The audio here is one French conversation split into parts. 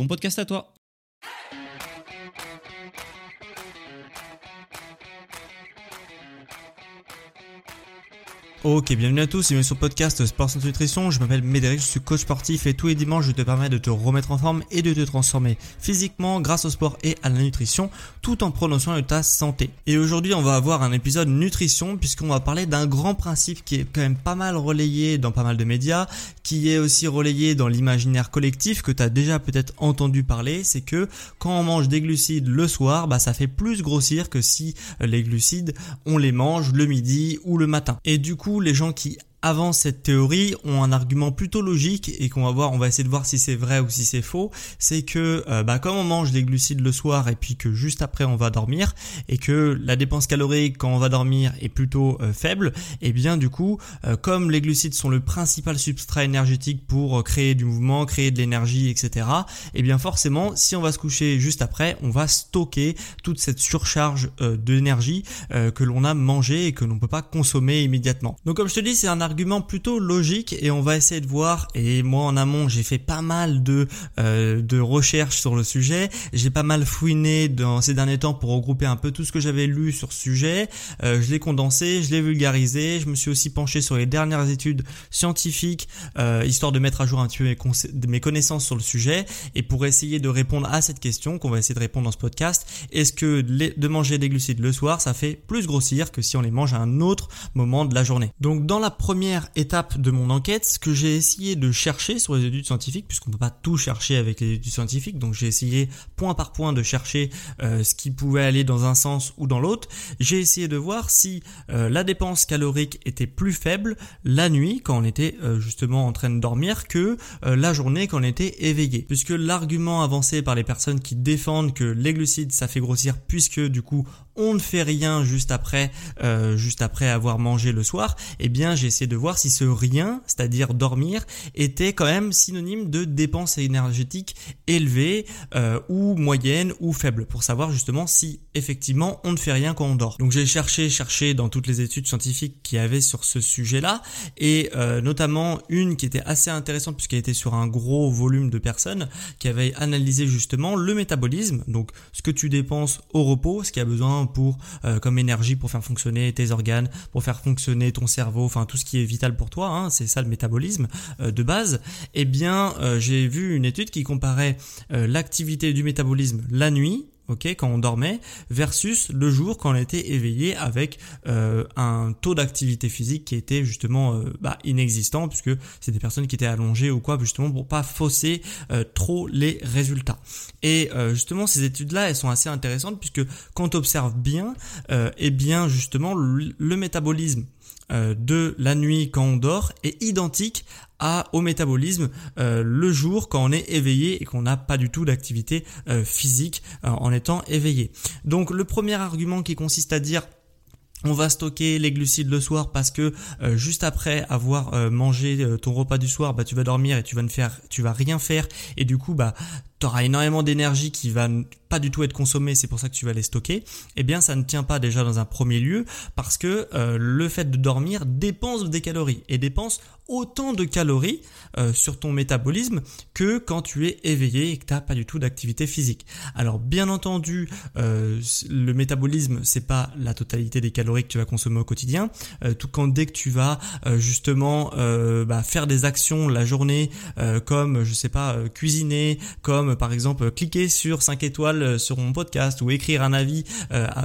bon podcast à toi. Ok, bienvenue à tous, bienvenue sur le podcast Sport Sans Nutrition. Je m'appelle Médéric, je suis coach sportif et tous les dimanches je te permets de te remettre en forme et de te transformer physiquement grâce au sport et à la nutrition tout en prenant soin de ta santé. Et aujourd'hui on va avoir un épisode nutrition puisqu'on va parler d'un grand principe qui est quand même pas mal relayé dans pas mal de médias, qui est aussi relayé dans l'imaginaire collectif que tu as déjà peut-être entendu parler, c'est que quand on mange des glucides le soir, bah ça fait plus grossir que si les glucides on les mange le midi ou le matin. Et du coup les gens qui avant cette théorie ont un argument plutôt logique et qu'on va voir, on va essayer de voir si c'est vrai ou si c'est faux, c'est que euh, bah, comme on mange des glucides le soir et puis que juste après on va dormir et que la dépense calorique quand on va dormir est plutôt euh, faible, et eh bien du coup euh, comme les glucides sont le principal substrat énergétique pour créer du mouvement, créer de l'énergie, etc. Et eh bien forcément si on va se coucher juste après, on va stocker toute cette surcharge d'énergie que l'on a mangé et que l'on peut pas consommer immédiatement. Donc comme je te dis, c'est un argument plutôt logique et on va essayer de voir. Et moi en amont, j'ai fait pas mal de euh, de recherches sur le sujet. J'ai pas mal fouiné dans ces derniers temps pour regrouper un peu tout ce que j'avais lu sur ce sujet. Euh, je l'ai condensé, je l'ai vulgarisé. Je me suis aussi penché sur les dernières études scientifiques, euh, histoire de mettre à jour un peu mes, mes connaissances sur le sujet et pour essayer de répondre à cette question qu'on va essayer de répondre dans ce podcast. Est-ce que de manger des glucides le soir, ça fait plus grossir que si on les mange à un autre moment de la journée? Donc dans la première étape de mon enquête, ce que j'ai essayé de chercher sur les études scientifiques, puisqu'on peut pas tout chercher avec les études scientifiques, donc j'ai essayé point par point de chercher euh, ce qui pouvait aller dans un sens ou dans l'autre. J'ai essayé de voir si euh, la dépense calorique était plus faible la nuit quand on était euh, justement en train de dormir que la journée quand on était éveillé. Puisque l'argument avancé par les personnes qui défendent que les glucides ça fait grossir puisque du coup on ne fait rien juste après, juste après avoir mangé le soir, eh bien j'ai essayé de voir si ce rien, c'est-à-dire dormir, était quand même synonyme de dépenses énergétiques élevées euh, ou moyennes ou faibles, pour savoir justement si effectivement on ne fait rien quand on dort. Donc j'ai cherché, cherché dans toutes les études scientifiques qui avaient sur ce sujet-là, et euh, notamment une qui était assez intéressante puisqu'elle était sur un gros volume de personnes, qui avait analysé justement le métabolisme, donc ce que tu dépenses au repos, ce qui a besoin pour euh, comme énergie pour faire fonctionner tes organes, pour faire fonctionner ton cerveau, enfin tout ce qui est vital pour toi, hein, c'est ça le métabolisme euh, de base, eh bien euh, j'ai vu une étude qui comparait l'activité du métabolisme la nuit ok, quand on dormait, versus le jour quand on était éveillé avec un taux d'activité physique qui était justement bah, inexistant puisque c'est des personnes qui étaient allongées ou quoi, justement pour pas fausser trop les résultats. Et justement ces études-là, elles sont assez intéressantes puisque quand on observe bien, eh bien justement le métabolisme euh, de la nuit quand on dort est identique à, au métabolisme euh, le jour quand on est éveillé et qu'on n'a pas du tout d'activité euh, physique en étant éveillé. Donc le premier argument qui consiste à dire on va stocker les glucides le soir parce que juste après avoir mangé ton repas du soir, bah tu vas dormir et tu vas ne faire, tu vas rien faire et du coup bah tu auras énormément d'énergie qui va pas du tout être consommée, c'est pour ça que tu vas les stocker, eh bien ça ne tient pas déjà dans un premier lieu parce que euh, le fait de dormir dépense des calories et dépense autant de calories euh, sur ton métabolisme que quand tu es éveillé et que tu n'as pas du tout d'activité physique. Alors bien entendu, euh, le métabolisme c'est pas la totalité des calories que tu vas consommer au quotidien. tout quand dès que tu vas justement bah, faire des actions la journée comme je sais pas cuisiner, comme comme par exemple cliquer sur 5 étoiles sur mon podcast ou écrire un avis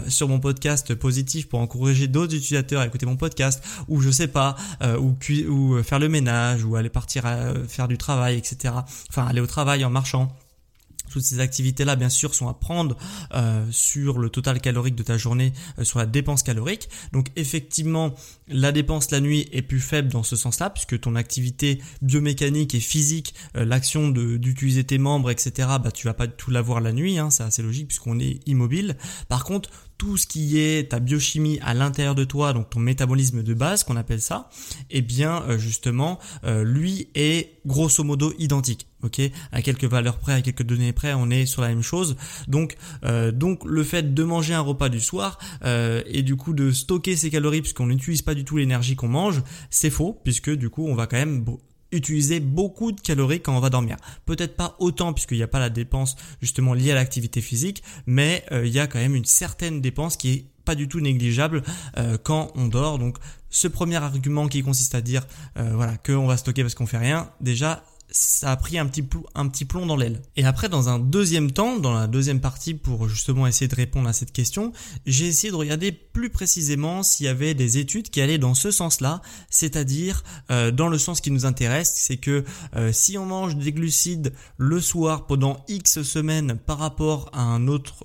sur mon podcast positif pour encourager d'autres utilisateurs à écouter mon podcast ou je sais pas ou, faire le ménage ou aller partir faire du travail etc enfin aller au travail en marchant toutes ces activités-là, bien sûr, sont à prendre euh, sur le total calorique de ta journée, euh, sur la dépense calorique. Donc, effectivement, la dépense la nuit est plus faible dans ce sens-là, puisque ton activité biomécanique et physique, euh, l'action d'utiliser tes membres, etc., bah, tu vas pas tout l'avoir la nuit, hein, c'est assez logique puisqu'on est immobile. Par contre, tout ce qui est ta biochimie à l'intérieur de toi, donc ton métabolisme de base qu'on appelle ça, eh bien euh, justement, lui est grosso modo identique. À quelques valeurs près, à quelques données près, on est sur la même chose. Donc, euh, donc le fait de manger un repas du soir et du coup de stocker ses calories puisqu'on n'utilise pas du tout l'énergie qu'on mange, c'est faux puisque du coup on va quand même utiliser beaucoup de calories quand on va dormir. Peut-être pas autant puisqu'il n'y a pas la dépense justement liée à l'activité physique, mais euh, il y a quand même une certaine dépense qui est pas du tout négligeable euh, quand on dort. Donc ce premier argument qui consiste à dire euh, qu'on va stocker parce qu'on fait rien, déjà ça a pris un petit, un petit plomb dans l'aile. Et après, dans un deuxième temps, dans la deuxième partie, pour justement essayer de répondre à cette question, j'ai essayé de regarder plus précisément s'il y avait des études qui allaient dans ce sens-là, c'est-à-dire euh, dans le sens qui nous intéresse, c'est que euh, si on mange des glucides le soir pendant X semaines par rapport à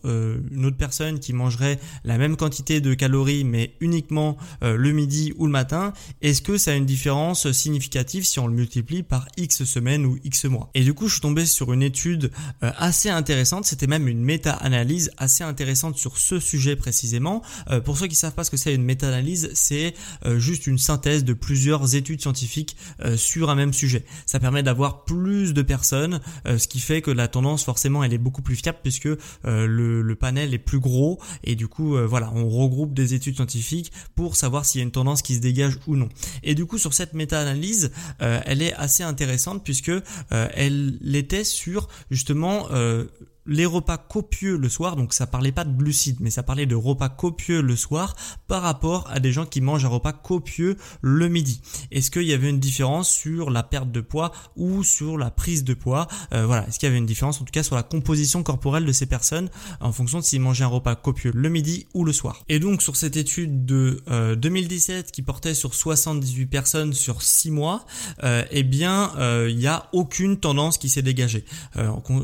euh, une autre personne qui mangerait la même quantité de calories mais uniquement le midi ou le matin, est-ce que ça a une différence significative si on le multiplie par X semaines ou X mois. Et du coup, je suis tombé sur une étude euh, assez intéressante, c'était même une méta-analyse assez intéressante sur ce sujet précisément. Euh, pour ceux qui savent pas ce que c'est une méta-analyse, c'est euh, juste une synthèse de plusieurs études scientifiques sur un même sujet. Ça permet d'avoir plus de personnes, ce qui fait que la tendance forcément elle est beaucoup plus fiable puisque le, le, panel est plus gros et du coup voilà, on regroupe des études scientifiques pour savoir s'il y a une tendance qui se dégage ou non. Et du coup sur cette méta-analyse, elle est assez intéressante puisque que euh, elle l'était sur justement euh, les repas copieux le soir, donc ça parlait pas de glucides, mais ça parlait de repas copieux le soir par rapport à des gens qui mangent un repas copieux le midi. Est-ce qu'il y avait une différence sur la perte de poids ou sur la prise de poids? Euh, Voilà, est-ce qu'il y avait une différence en tout cas sur la composition corporelle de ces personnes en fonction de s'ils mangeaient un repas copieux le midi ou le soir? Et donc sur cette étude de 2017 euh, qui portait sur 78 personnes sur 6 mois, euh, eh bien il n'y a aucune tendance qui s'est dégagée.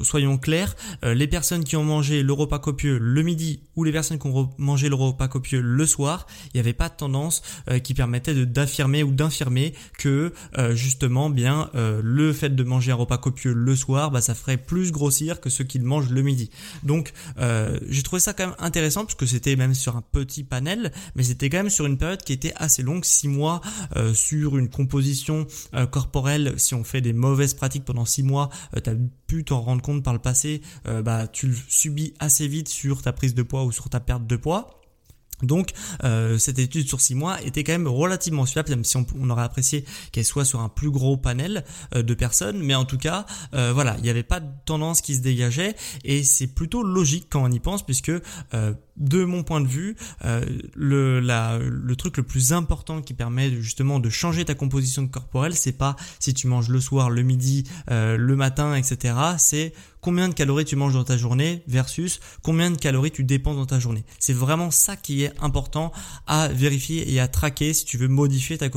soyons clairs, les personnes qui ont mangé le repas copieux le midi ou les personnes qui ont mangé le repas copieux le soir, il n'y avait pas de tendance euh, qui permettait d'affirmer ou d'infirmer que euh, justement bien euh, le fait de manger un repas copieux le soir, bah, ça ferait plus grossir que ceux qui le mangent le midi. Donc j'ai trouvé ça quand même intéressant parce que c'était même sur un petit panel, mais c'était quand même sur une période qui était assez longue, six mois sur une composition corporelle. Si on fait des mauvaises pratiques pendant six mois, tu pu t'en rendre compte par le passé bah, tu le subis assez vite sur ta prise de poids ou sur ta perte de poids. Donc euh, cette étude sur 6 mois était quand même relativement fiable, même si on, aurait apprécié qu'elle soit sur un plus gros panel euh, de personnes, mais en tout cas, euh, voilà, il n'y avait pas de tendance qui se dégageait, et c'est plutôt logique quand on y pense, puisque de mon point de vue, le, le truc le plus important qui permet justement de changer ta composition corporelle, c'est pas si tu manges le soir, le midi, le matin, etc. C'est combien de calories tu manges dans ta journée versus combien de calories tu dépenses dans ta journée. C'est vraiment ça qui est important à vérifier et à traquer si tu veux modifier ta,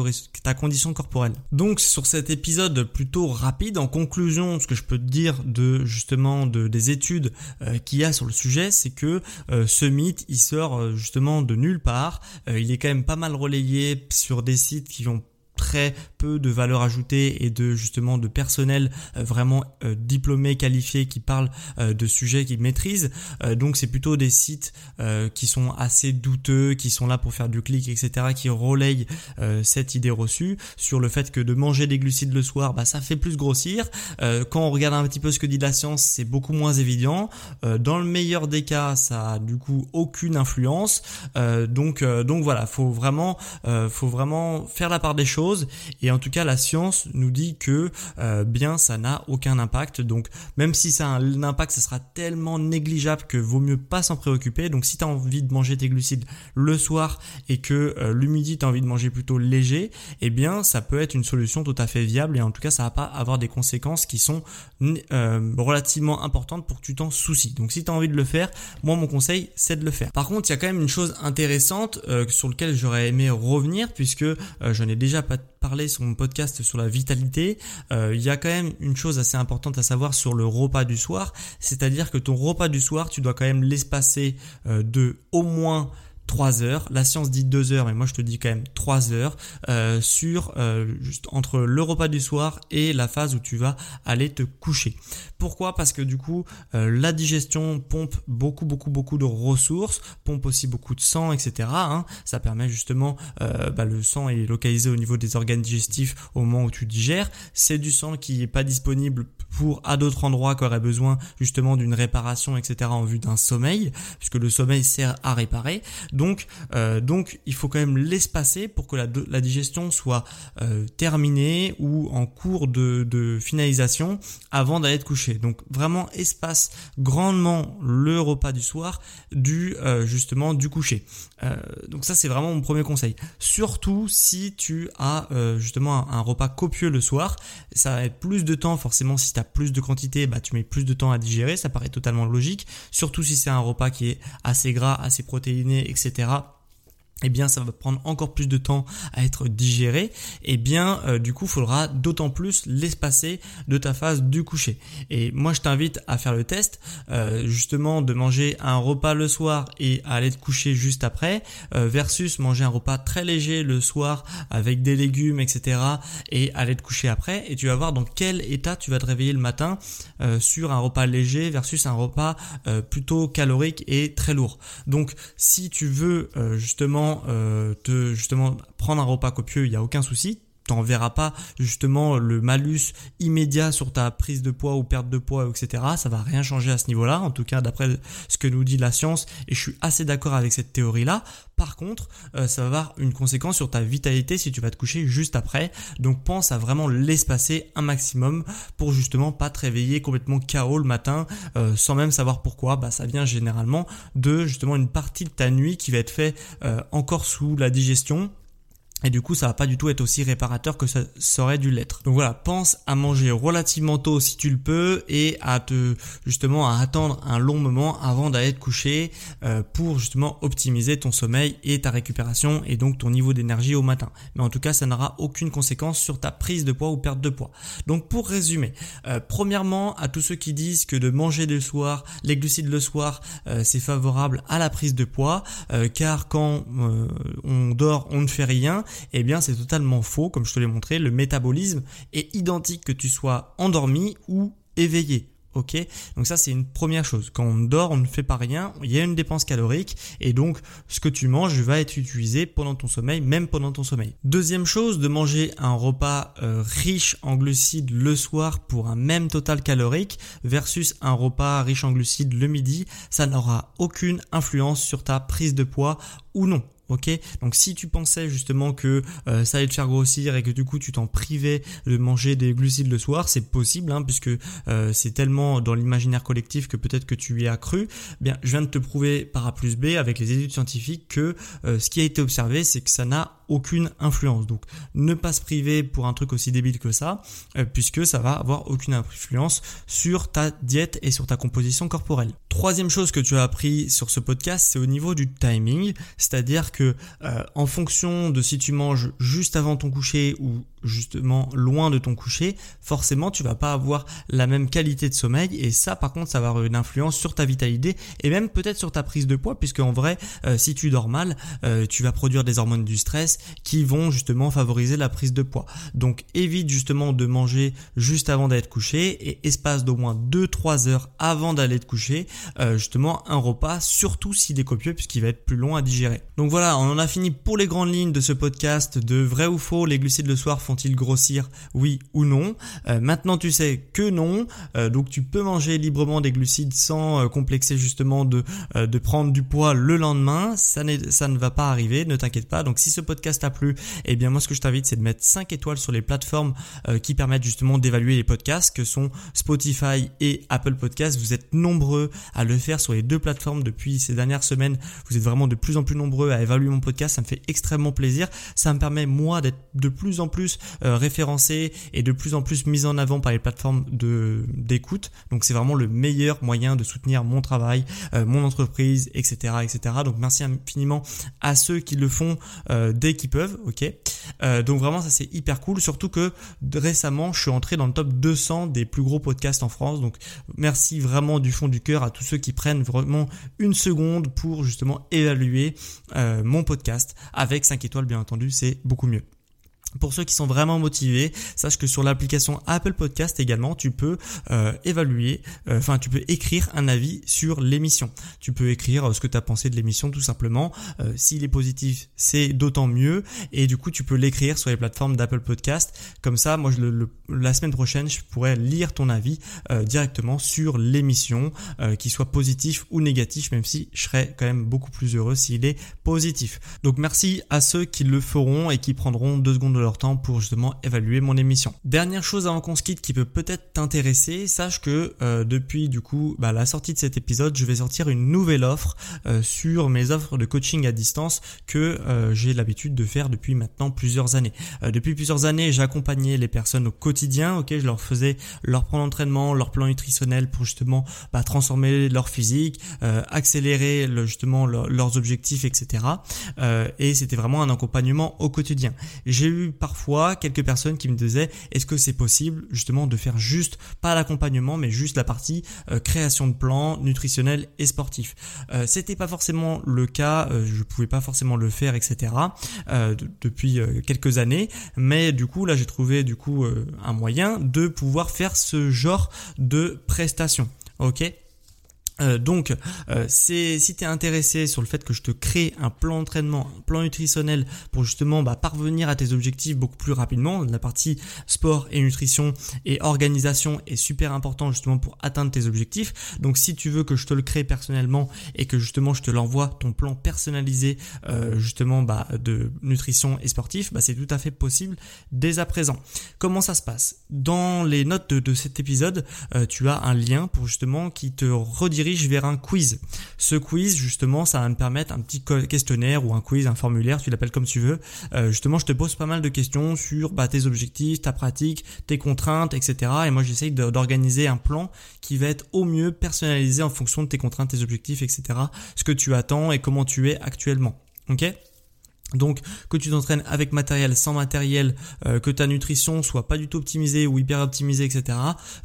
ta condition corporelle. Donc sur cet épisode plutôt rapide, en conclusion, ce que je peux te dire de justement de, des études euh, qu'il y a sur le sujet, c'est que euh, ce mythe, il sort euh, justement de nulle part. il est quand même pas mal relayé sur des sites qui ont très peu de valeur ajoutée et de justement de personnel euh, vraiment euh, diplômé, qualifié, qui parle euh, de sujets qu'ils maîtrisent. donc c'est plutôt des sites qui sont assez douteux, qui sont là pour faire du clic, etc., qui relayent cette idée reçue sur le fait que de manger des glucides le soir, bah, ça fait plus grossir. quand on regarde un petit peu ce que dit la science, c'est beaucoup moins évident. dans le meilleur des cas, ça a du coup aucune influence. donc donc voilà, faut vraiment faut vraiment faire la part des choses Et en tout cas, la science nous dit que euh, bien ça n'a aucun impact. Donc même si ça a un impact, ça sera tellement négligeable que vaut mieux pas s'en préoccuper. Donc si tu as envie de manger tes glucides le soir et que euh, l'humidité tu as envie de manger plutôt léger, eh bien ça peut être une solution tout à fait viable et en tout cas ça va pas avoir des conséquences qui sont euh, relativement importantes pour que tu t'en soucies. Donc si tu as envie de le faire, moi mon conseil c'est de le faire. Par contre, il y a quand même une chose intéressante euh, sur laquelle j'aurais aimé revenir puisque euh, je n'ai déjà pas parlé sur mon podcast sur la vitalité. Euh, il y a quand même une chose assez importante à savoir sur le repas du soir, c'est-à-dire que ton repas du soir, tu dois quand même l'espacer de au moins 3 heures. La science dit 2 heures, mais moi je te dis quand même 3 heures euh, sur euh, juste entre le repas du soir et la phase où tu vas aller te coucher. Pourquoi? Parce que du coup, euh, la digestion pompe beaucoup, beaucoup, beaucoup de ressources, pompe aussi beaucoup de sang, etc. Hein. Ça permet justement, bah, le sang est localisé au niveau des organes digestifs au moment où tu digères. C'est du sang qui est pas disponible pour à d'autres endroits qui auraient besoin justement d'une réparation, etc. en vue d'un sommeil, puisque le sommeil sert à réparer. Donc, euh, donc il faut quand même l'espacer pour que la, digestion soit euh, terminée ou en cours de, de finalisation avant d'aller te coucher. Donc vraiment espace grandement le repas du soir du euh, justement du coucher. donc ça c'est vraiment mon premier conseil. Surtout si tu as justement un, repas copieux le soir, ça va être plus de temps forcément si plus de quantité, bah, tu mets plus de temps à digérer, ça paraît totalement logique, surtout si c'est un repas qui est assez gras, assez protéiné, etc eh bien ça va prendre encore plus de temps à être digéré, eh bien euh, du coup faudra d'autant plus l'espacer de ta phase du coucher. Et moi je t'invite à faire le test, euh, justement de manger un repas le soir et à aller te coucher juste après, euh, versus manger un repas très léger le soir avec des légumes, etc. et aller te coucher après, et tu vas voir dans quel état tu vas te réveiller le matin sur un repas léger versus un repas plutôt calorique et très lourd. Donc si tu veux justement euh, te justement prendre un repas copieux, il n'y a aucun souci t'en verras pas justement le malus immédiat sur ta prise de poids ou perte de poids, etc. Ça va rien changer à ce niveau-là, en tout cas d'après ce que nous dit la science, et je suis assez d'accord avec cette théorie-là. Par contre, euh, ça va avoir une conséquence sur ta vitalité si tu vas te coucher juste après. Donc pense à vraiment l'espacer un maximum pour justement pas te réveiller complètement KO le matin euh, sans même savoir pourquoi. Bah ça vient généralement de justement une partie de ta nuit qui va être fait euh, encore sous la digestion et du coup, ça va pas du tout être aussi réparateur que ça, aurait dû l'être. Donc voilà, pense à manger relativement tôt si tu le peux et à te justement à attendre un long moment avant d'aller te coucher euh, pour justement optimiser ton sommeil et ta récupération et donc ton niveau d'énergie au matin. Mais en tout cas, ça n'aura aucune conséquence sur ta prise de poids ou perte de poids. Donc pour résumer, euh, premièrement, à tous ceux qui disent que de manger le soir, les glucides le soir, euh, c'est favorable à la prise de poids, car quand on dort, on ne fait rien eh bien c'est totalement faux, comme je te l'ai montré, le métabolisme est identique que tu sois endormi ou éveillé. Ok, donc ça c'est une première chose. Quand on dort, on ne fait pas rien, il y a une dépense calorique et donc ce que tu manges va être utilisé pendant ton sommeil, même pendant ton sommeil. Deuxième chose, de manger un repas euh, riche en glucides le soir pour un même total calorique versus un repas riche en glucides le midi, ça n'aura aucune influence sur ta prise de poids ou non. Ok, donc si tu pensais justement que euh, ça allait te faire grossir et que du coup tu t'en privais de manger des glucides le soir, c'est possible hein, puisque euh, c'est tellement dans l'imaginaire collectif que peut-être que tu y as cru. Bien, je viens de te prouver par A plus B avec les études scientifiques que euh, ce qui a été observé, c'est que ça n'a aucune influence. Donc ne pas se priver pour un truc aussi débile que ça, puisque ça va avoir aucune influence sur ta diète et sur ta composition corporelle. Troisième chose que tu as appris sur ce podcast, c'est au niveau du timing, c'est-à-dire que euh, en fonction de si tu manges juste avant ton coucher ou justement loin de ton coucher, forcément tu vas pas avoir la même qualité de sommeil et ça par contre ça va avoir une influence sur ta vitalité et même peut-être sur ta prise de poids puisque en vrai euh, si tu dors mal euh, tu vas produire des hormones du stress qui vont justement favoriser la prise de poids. Donc évite justement de manger juste avant d'aller te coucher et espace d'au moins 2-3 heures avant d'aller te coucher euh, justement un repas surtout s'il est copieux puisqu'il va être plus long à digérer. Donc voilà on en a fini pour les grandes lignes de ce podcast de vrai ou faux les glucides le soir font-ils grossir Oui ou non euh, Maintenant tu sais que non, euh, donc tu peux manger librement des glucides sans complexer justement de, de prendre du poids le lendemain. Ça, ça ne va pas arriver, ne t'inquiète pas. Donc si ce podcast t'a plu, eh bien moi ce que je t'invite c'est de mettre 5 étoiles sur les plateformes qui permettent justement d'évaluer les podcasts que sont Spotify et Apple Podcasts. Vous êtes nombreux à le faire sur les deux plateformes depuis ces dernières semaines. Vous êtes vraiment de plus en plus nombreux à évaluer mon podcast. Ça me fait extrêmement plaisir. Ça me permet moi d'être de plus en plus euh, référencé et de plus en plus mis en avant par les plateformes de d'écoute. Donc c'est vraiment le meilleur moyen de soutenir mon travail, euh, mon entreprise, etc., etc. Donc merci infiniment à ceux qui le font euh, dès qu'ils peuvent. Ok? donc vraiment ça c'est hyper cool. Surtout que récemment je suis entré dans le top 200 des plus gros podcasts en France. Donc merci vraiment du fond du cœur à tous ceux qui prennent vraiment une seconde pour justement évaluer mon podcast avec 5 étoiles bien entendu. C'est beaucoup mieux. Pour ceux qui sont vraiment motivés, sache que sur l'application Apple Podcast également, tu peux euh, évaluer, euh, enfin tu peux écrire un avis sur l'émission. Tu peux écrire euh, ce que tu as pensé de l'émission tout simplement. S'il est positif, c'est d'autant mieux. Et du coup, tu peux l'écrire sur les plateformes d'Apple Podcast. Comme ça, moi, je, le, la semaine prochaine, je pourrais lire ton avis directement sur l'émission, qu'il soit positif ou négatif, même si je serais quand même beaucoup plus heureux s'il est positif. Donc merci à ceux qui le feront et qui prendront deux secondes leur temps pour justement évaluer mon émission. Dernière chose avant qu'on se quitte qui peut peut-être t'intéresser, sache que euh, depuis du coup bah, la sortie de cet épisode, je vais sortir une nouvelle offre euh, sur mes offres de coaching à distance que euh, j'ai l'habitude de faire depuis maintenant plusieurs années. depuis plusieurs années, j'accompagnais les personnes au quotidien, ok, je leur faisais leur plan d'entraînement, leur plan nutritionnel pour justement bah, transformer leur physique, accélérer le, justement leurs objectifs, etc. et c'était vraiment un accompagnement au quotidien. J'ai eu parfois quelques personnes qui me disaient est-ce que c'est possible justement de faire juste pas l'accompagnement mais juste la partie euh, création de plans nutritionnels et sportifs. Euh, C'était pas forcément le cas, euh, je pouvais pas forcément le faire etc. Euh, depuis quelques années, mais du coup là j'ai trouvé du coup un moyen de pouvoir faire ce genre de prestation. Ok? Euh, donc, euh, c'est si tu es intéressé sur le fait que je te crée un plan d'entraînement, un plan nutritionnel pour justement bah, parvenir à tes objectifs beaucoup plus rapidement, la partie sport et nutrition et organisation est super important justement pour atteindre tes objectifs. Donc, si tu veux que je te le crée personnellement et que justement je te l'envoie ton plan personnalisé euh, justement bah, de nutrition et sportif, bah, c'est tout à fait possible dès à présent. Comment ça se passe? Dans les notes de, de cet épisode, tu as un lien pour justement qui te redirige vers un quiz. Ce quiz, justement, ça va me permettre un petit questionnaire ou un quiz, un formulaire, tu l'appelles comme tu veux. Euh, justement, je te pose pas mal de questions sur bah, tes objectifs, ta pratique, tes contraintes, etc. Et moi, j'essaye d'organiser un plan qui va être au mieux personnalisé en fonction de tes contraintes, tes objectifs, etc. Ce que tu attends et comment tu es actuellement. Ok? Donc que tu t'entraînes avec matériel, sans matériel, euh, que ta nutrition soit pas du tout optimisée ou hyper optimisée, etc.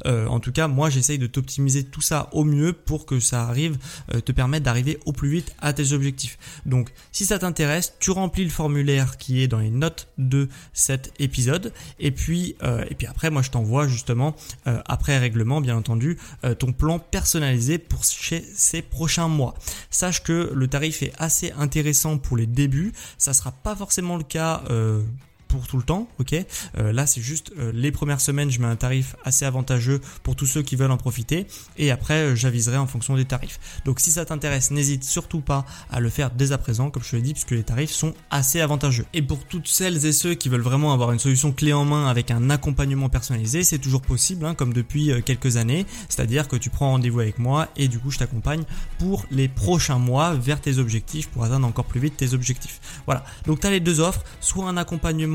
Euh, en tout cas, moi j'essaye de t'optimiser tout ça au mieux pour que ça arrive, euh, te permette d'arriver au plus vite à tes objectifs. Donc si ça t'intéresse, tu remplis le formulaire qui est dans les notes de cet épisode et puis et puis après moi je t'envoie justement après règlement bien entendu ton plan personnalisé pour ces prochains mois. Sache que le tarif est assez intéressant pour les débuts. Sera pas forcément le cas euh, pour tout le temps, ok euh, Là, c'est juste euh, les premières semaines, je mets un tarif assez avantageux pour tous ceux qui veulent en profiter, et après, euh, j'aviserai en fonction des tarifs. Donc, si ça t'intéresse, n'hésite surtout pas à le faire dès à présent, comme je te l'ai dit, puisque les tarifs sont assez avantageux. Et pour toutes celles et ceux qui veulent vraiment avoir une solution clé en main avec un accompagnement personnalisé, c'est toujours possible, hein, comme depuis quelques années. C'est-à-dire que tu prends rendez-vous avec moi et du coup, je t'accompagne pour les prochains mois vers tes objectifs, pour atteindre encore plus vite tes objectifs. Voilà. Donc, tu as les deux offres, soit un accompagnement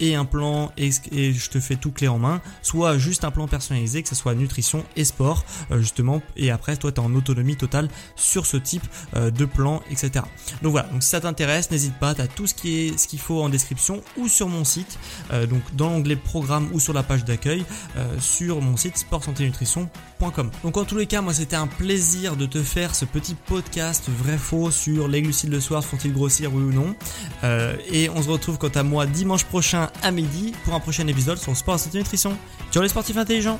et un plan et, je te fais tout clé en main, soit juste un plan personnalisé, que ce soit nutrition et sport, euh, justement, et après toi tu es en autonomie totale sur ce type euh, de plan, etc. Donc voilà, donc si ça t'intéresse, n'hésite pas, tu as tout ce qui est ce qu'il faut en description ou sur mon site, euh, donc dans l'onglet programme ou sur la page d'accueil, sur mon site sport santé nutrition.com. Donc en tous les cas, moi c'était un plaisir de te faire ce petit podcast vrai faux sur les glucides le soir, font-ils grossir oui ou non, et on se retrouve quant à moi dimanche prochain à midi pour un prochain épisode sur Sport Santé Nutrition. Ciao les sportifs intelligents